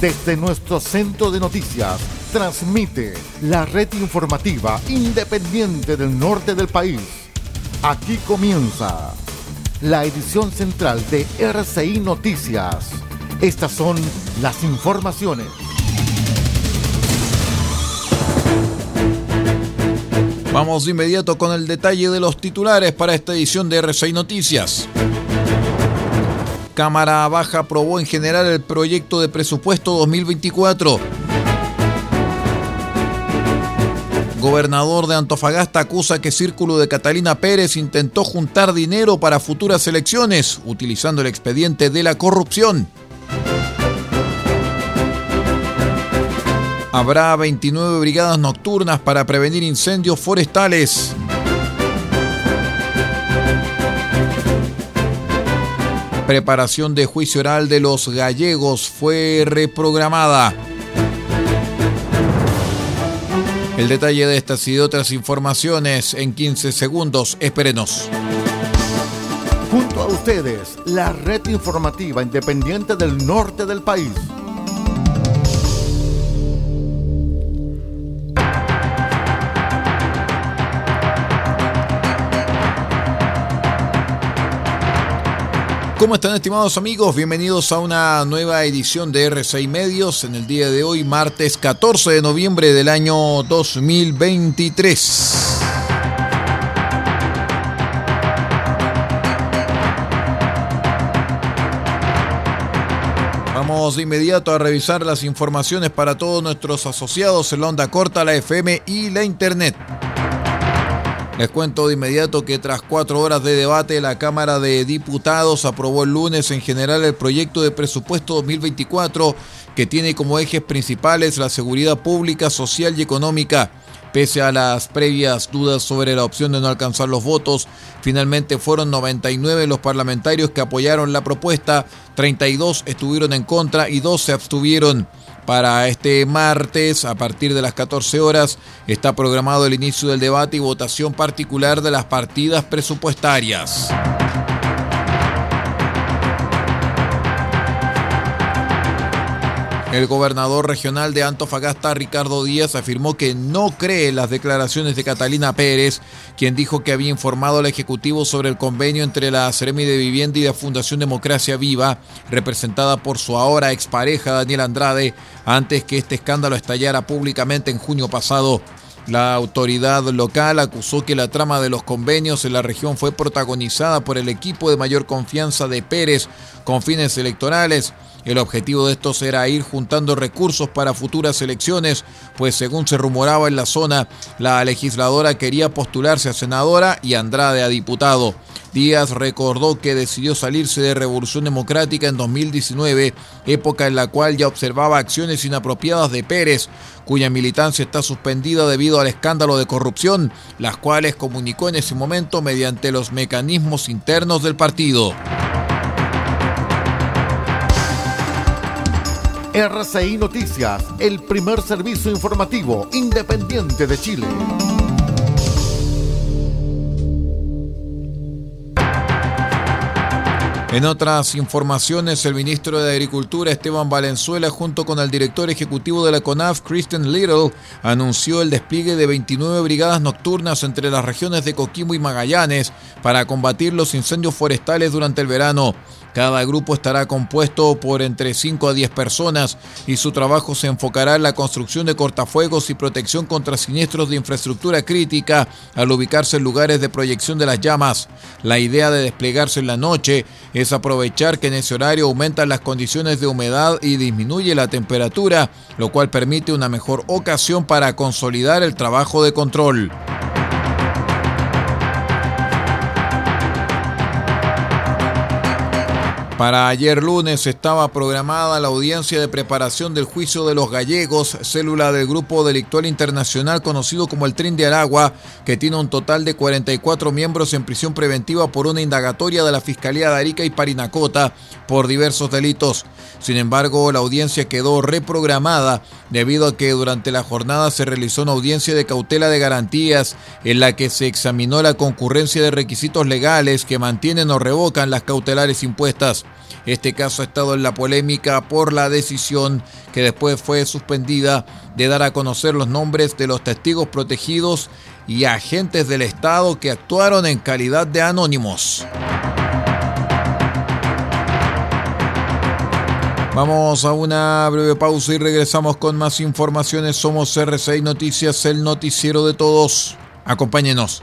Desde nuestro centro de noticias, transmite la red informativa independiente del norte del país. Aquí comienza la edición central de RCI Noticias. Estas son las informaciones. Vamos de inmediato con el detalle de los titulares para esta edición de RCI Noticias. Cámara Baja aprobó en general el proyecto de presupuesto 2024. Gobernador de Antofagasta acusa que Círculo de Catalina Pérez intentó juntar dinero para futuras elecciones utilizando el expediente de la corrupción. Habrá 29 brigadas nocturnas para prevenir incendios forestales. Preparación de juicio oral de los gallegos fue reprogramada. El detalle de estas y de otras informaciones en 15 segundos. Espérenos. Junto a ustedes, la red informativa independiente del norte del país. ¿Cómo están estimados amigos? Bienvenidos a una nueva edición de R6 Medios en el día de hoy, martes 14 de noviembre del año 2023. Vamos de inmediato a revisar las informaciones para todos nuestros asociados en la onda corta, la FM y la Internet. Les cuento de inmediato que tras cuatro horas de debate, la Cámara de Diputados aprobó el lunes en general el proyecto de presupuesto 2024 que tiene como ejes principales la seguridad pública, social y económica. Pese a las previas dudas sobre la opción de no alcanzar los votos, finalmente fueron 99 los parlamentarios que apoyaron la propuesta, 32 estuvieron en contra y 2 se abstuvieron. Para este martes, a partir de las 14 horas, está programado el inicio del debate y votación particular de las partidas presupuestarias. El gobernador regional de Antofagasta, Ricardo Díaz, afirmó que no cree las declaraciones de Catalina Pérez, quien dijo que había informado al Ejecutivo sobre el convenio entre la Seremi de Vivienda y la Fundación Democracia Viva, representada por su ahora expareja Daniel Andrade, antes que este escándalo estallara públicamente en junio pasado. La autoridad local acusó que la trama de los convenios en la región fue protagonizada por el equipo de mayor confianza de Pérez con fines electorales. El objetivo de estos era ir juntando recursos para futuras elecciones, pues según se rumoraba en la zona, la legisladora quería postularse a senadora y Andrade a diputado. Díaz recordó que decidió salirse de Revolución Democrática en 2019, época en la cual ya observaba acciones inapropiadas de Pérez, cuya militancia está suspendida debido al escándalo de corrupción, las cuales comunicó en ese momento mediante los mecanismos internos del partido. RCI Noticias, el primer servicio informativo independiente de Chile. En otras informaciones, el ministro de Agricultura Esteban Valenzuela, junto con el director ejecutivo de la CONAF, Kristen Little, anunció el despliegue de 29 brigadas nocturnas entre las regiones de Coquimbo y Magallanes para combatir los incendios forestales durante el verano. Cada grupo estará compuesto por entre 5 a 10 personas y su trabajo se enfocará en la construcción de cortafuegos y protección contra siniestros de infraestructura crítica al ubicarse en lugares de proyección de las llamas. La idea de desplegarse en la noche es aprovechar que en ese horario aumentan las condiciones de humedad y disminuye la temperatura, lo cual permite una mejor ocasión para consolidar el trabajo de control. Para ayer lunes estaba programada la audiencia de preparación del juicio de los gallegos, célula del Grupo Delictual Internacional conocido como el Tren de Aragua, que tiene un total de 44 miembros en prisión preventiva por una indagatoria de la Fiscalía de Arica y Parinacota por diversos delitos. Sin embargo, la audiencia quedó reprogramada debido a que durante la jornada se realizó una audiencia de cautela de garantías en la que se examinó la concurrencia de requisitos legales que mantienen o revocan las cautelares impuestas. Este caso ha estado en la polémica por la decisión que después fue suspendida de dar a conocer los nombres de los testigos protegidos y agentes del Estado que actuaron en calidad de anónimos. Vamos a una breve pausa y regresamos con más informaciones. Somos RCI Noticias, el noticiero de todos. Acompáñenos.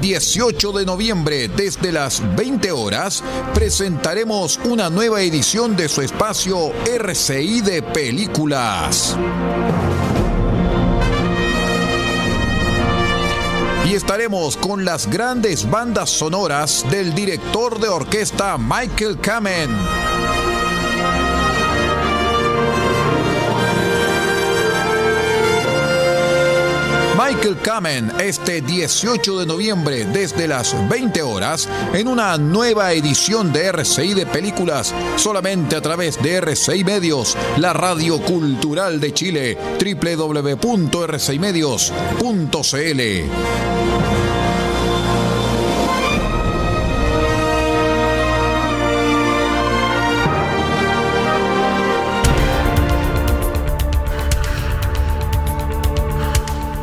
18 de noviembre, desde las 20 horas, presentaremos una nueva edición de su espacio RCI de Películas. Y estaremos con las grandes bandas sonoras del director de orquesta Michael Kamen. Michael Kamen este 18 de noviembre desde las 20 horas en una nueva edición de RCI de películas solamente a través de RCI Medios, la radio cultural de Chile, www.rcimedios.cl.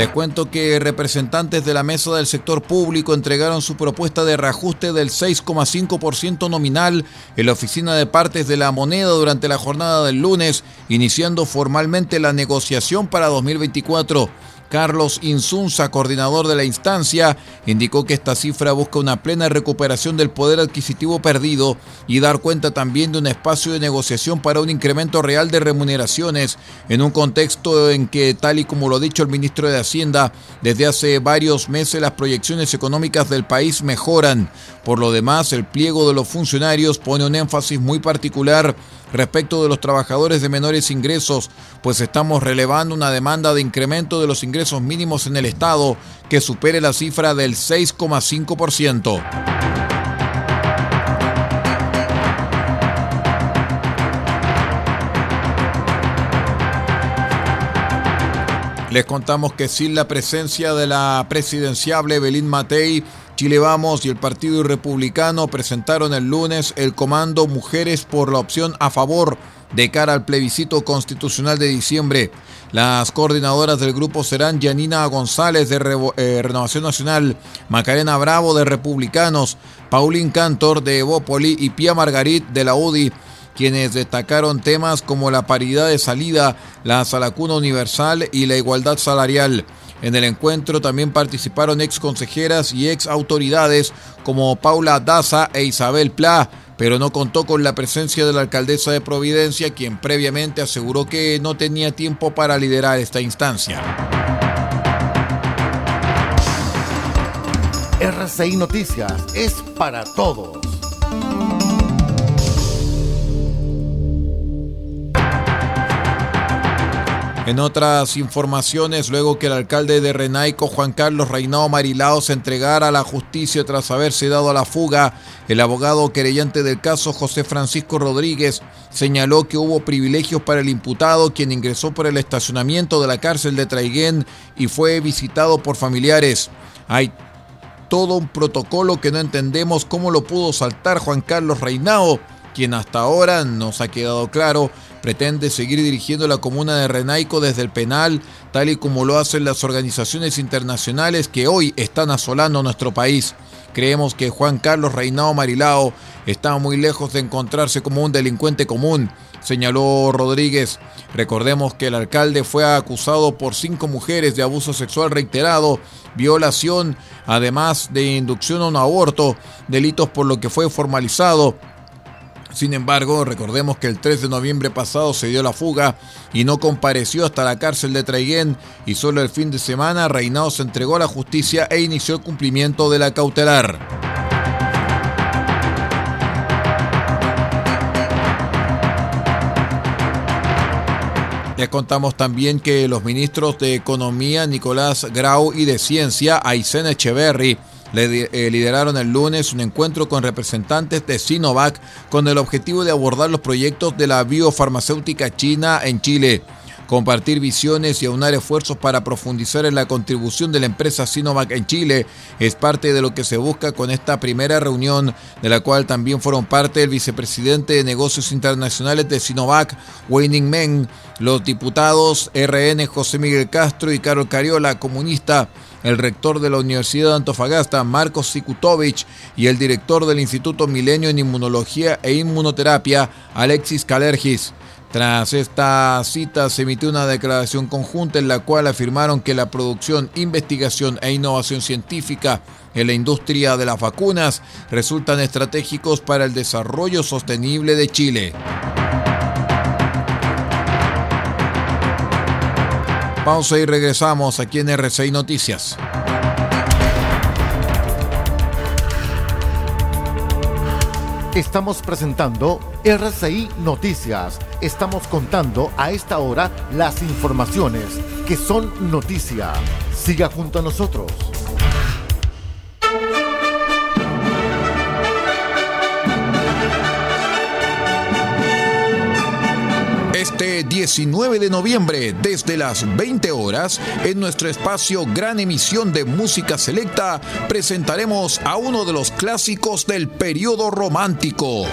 Les cuento que representantes de la mesa del sector público entregaron su propuesta de reajuste del 6,5% nominal en la oficina de partes de la moneda durante la jornada del lunes, iniciando formalmente la negociación para 2024. Carlos Insunza, coordinador de la instancia, indicó que esta cifra busca una plena recuperación del poder adquisitivo perdido y dar cuenta también de un espacio de negociación para un incremento real de remuneraciones en un contexto en que, tal y como lo ha dicho el ministro de Hacienda, desde hace varios meses las proyecciones económicas del país mejoran. Por lo demás, el pliego de los funcionarios pone un énfasis muy particular respecto de los trabajadores de menores ingresos, pues estamos relevando una demanda de incremento de los ingresos mínimos en el Estado que supere la cifra del 6,5%. Les contamos que sin la presencia de la presidenciable Belín Matei, Chile Vamos y el Partido Republicano presentaron el lunes el comando Mujeres por la opción a favor de cara al plebiscito constitucional de diciembre. Las coordinadoras del grupo serán Janina González de eh, Renovación Nacional, Macarena Bravo de Republicanos, Paulín Cantor de Evópoli y Pia Margarit de la UDI quienes destacaron temas como la paridad de salida, la salacuna universal y la igualdad salarial. En el encuentro también participaron ex consejeras y ex autoridades como Paula Daza e Isabel Pla, pero no contó con la presencia de la alcaldesa de Providencia, quien previamente aseguró que no tenía tiempo para liderar esta instancia. RCI Noticias es para todos. En otras informaciones, luego que el alcalde de Renaico, Juan Carlos Reinao Marilao, se entregara a la justicia tras haberse dado a la fuga, el abogado querellante del caso, José Francisco Rodríguez, señaló que hubo privilegios para el imputado, quien ingresó por el estacionamiento de la cárcel de Traiguén y fue visitado por familiares. Hay todo un protocolo que no entendemos cómo lo pudo saltar Juan Carlos Reinao, quien hasta ahora nos ha quedado claro pretende seguir dirigiendo la comuna de Renaico desde el penal, tal y como lo hacen las organizaciones internacionales que hoy están asolando nuestro país. Creemos que Juan Carlos Reinao Marilao está muy lejos de encontrarse como un delincuente común, señaló Rodríguez. Recordemos que el alcalde fue acusado por cinco mujeres de abuso sexual reiterado, violación, además de inducción a un aborto, delitos por lo que fue formalizado sin embargo, recordemos que el 3 de noviembre pasado se dio la fuga y no compareció hasta la cárcel de Traiguén y solo el fin de semana Reinao se entregó a la justicia e inició el cumplimiento de la cautelar. Les contamos también que los ministros de Economía Nicolás Grau y de Ciencia Aysén Echeverry eh, lideraron el lunes un encuentro con representantes de Sinovac con el objetivo de abordar los proyectos de la biofarmacéutica china en Chile compartir visiones y aunar esfuerzos para profundizar en la contribución de la empresa Sinovac en Chile. Es parte de lo que se busca con esta primera reunión, de la cual también fueron parte el vicepresidente de negocios internacionales de Sinovac, Weining Meng, los diputados RN José Miguel Castro y Carol Cariola, comunista, el rector de la Universidad de Antofagasta, Marcos Sikutovich, y el director del Instituto Milenio en Inmunología e Inmunoterapia, Alexis Calergis. Tras esta cita se emitió una declaración conjunta en la cual afirmaron que la producción, investigación e innovación científica en la industria de las vacunas resultan estratégicos para el desarrollo sostenible de Chile. Pausa y regresamos aquí en RCI Noticias. Estamos presentando RCI Noticias. Estamos contando a esta hora las informaciones que son noticia. Siga junto a nosotros. Este 19 de noviembre, desde las 20 horas, en nuestro espacio Gran Emisión de Música Selecta, presentaremos a uno de los clásicos del periodo romántico.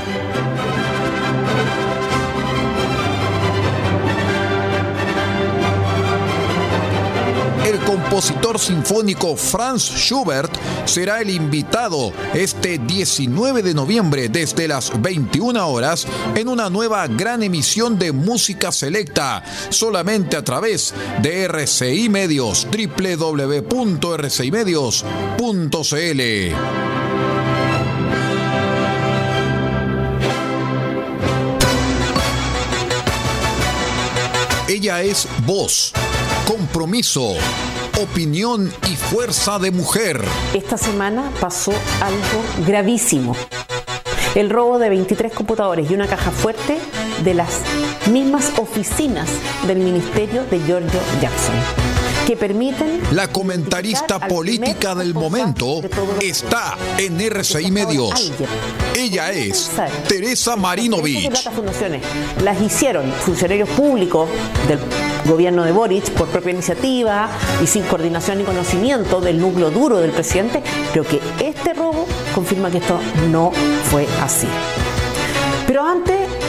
Compositor sinfónico Franz Schubert será el invitado este 19 de noviembre desde las 21 horas en una nueva gran emisión de música selecta solamente a través de RCI Medios www.rcimedios.cl. Ella es voz compromiso, opinión y fuerza de mujer. Esta semana pasó algo gravísimo. El robo de 23 computadores y una caja fuerte de las mismas oficinas del ministerio de Giorgio Jackson que permiten... La comentarista política del momento está en RCI Medios. Ella es Teresa Marinovich. Las hicieron funcionarios públicos del gobierno de Boric por propia iniciativa y sin coordinación ni conocimiento del núcleo duro del presidente. Creo que este robo confirma que esto no fue así. Pero antes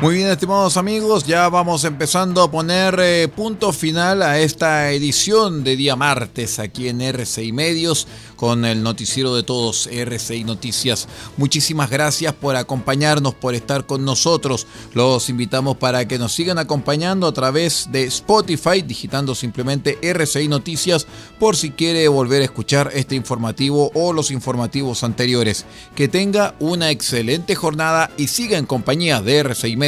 Muy bien, estimados amigos, ya vamos empezando a poner eh, punto final a esta edición de día martes aquí en RCI Medios con el noticiero de todos, RCI Noticias. Muchísimas gracias por acompañarnos, por estar con nosotros. Los invitamos para que nos sigan acompañando a través de Spotify, digitando simplemente RCI Noticias por si quiere volver a escuchar este informativo o los informativos anteriores. Que tenga una excelente jornada y siga en compañía de RCI Medios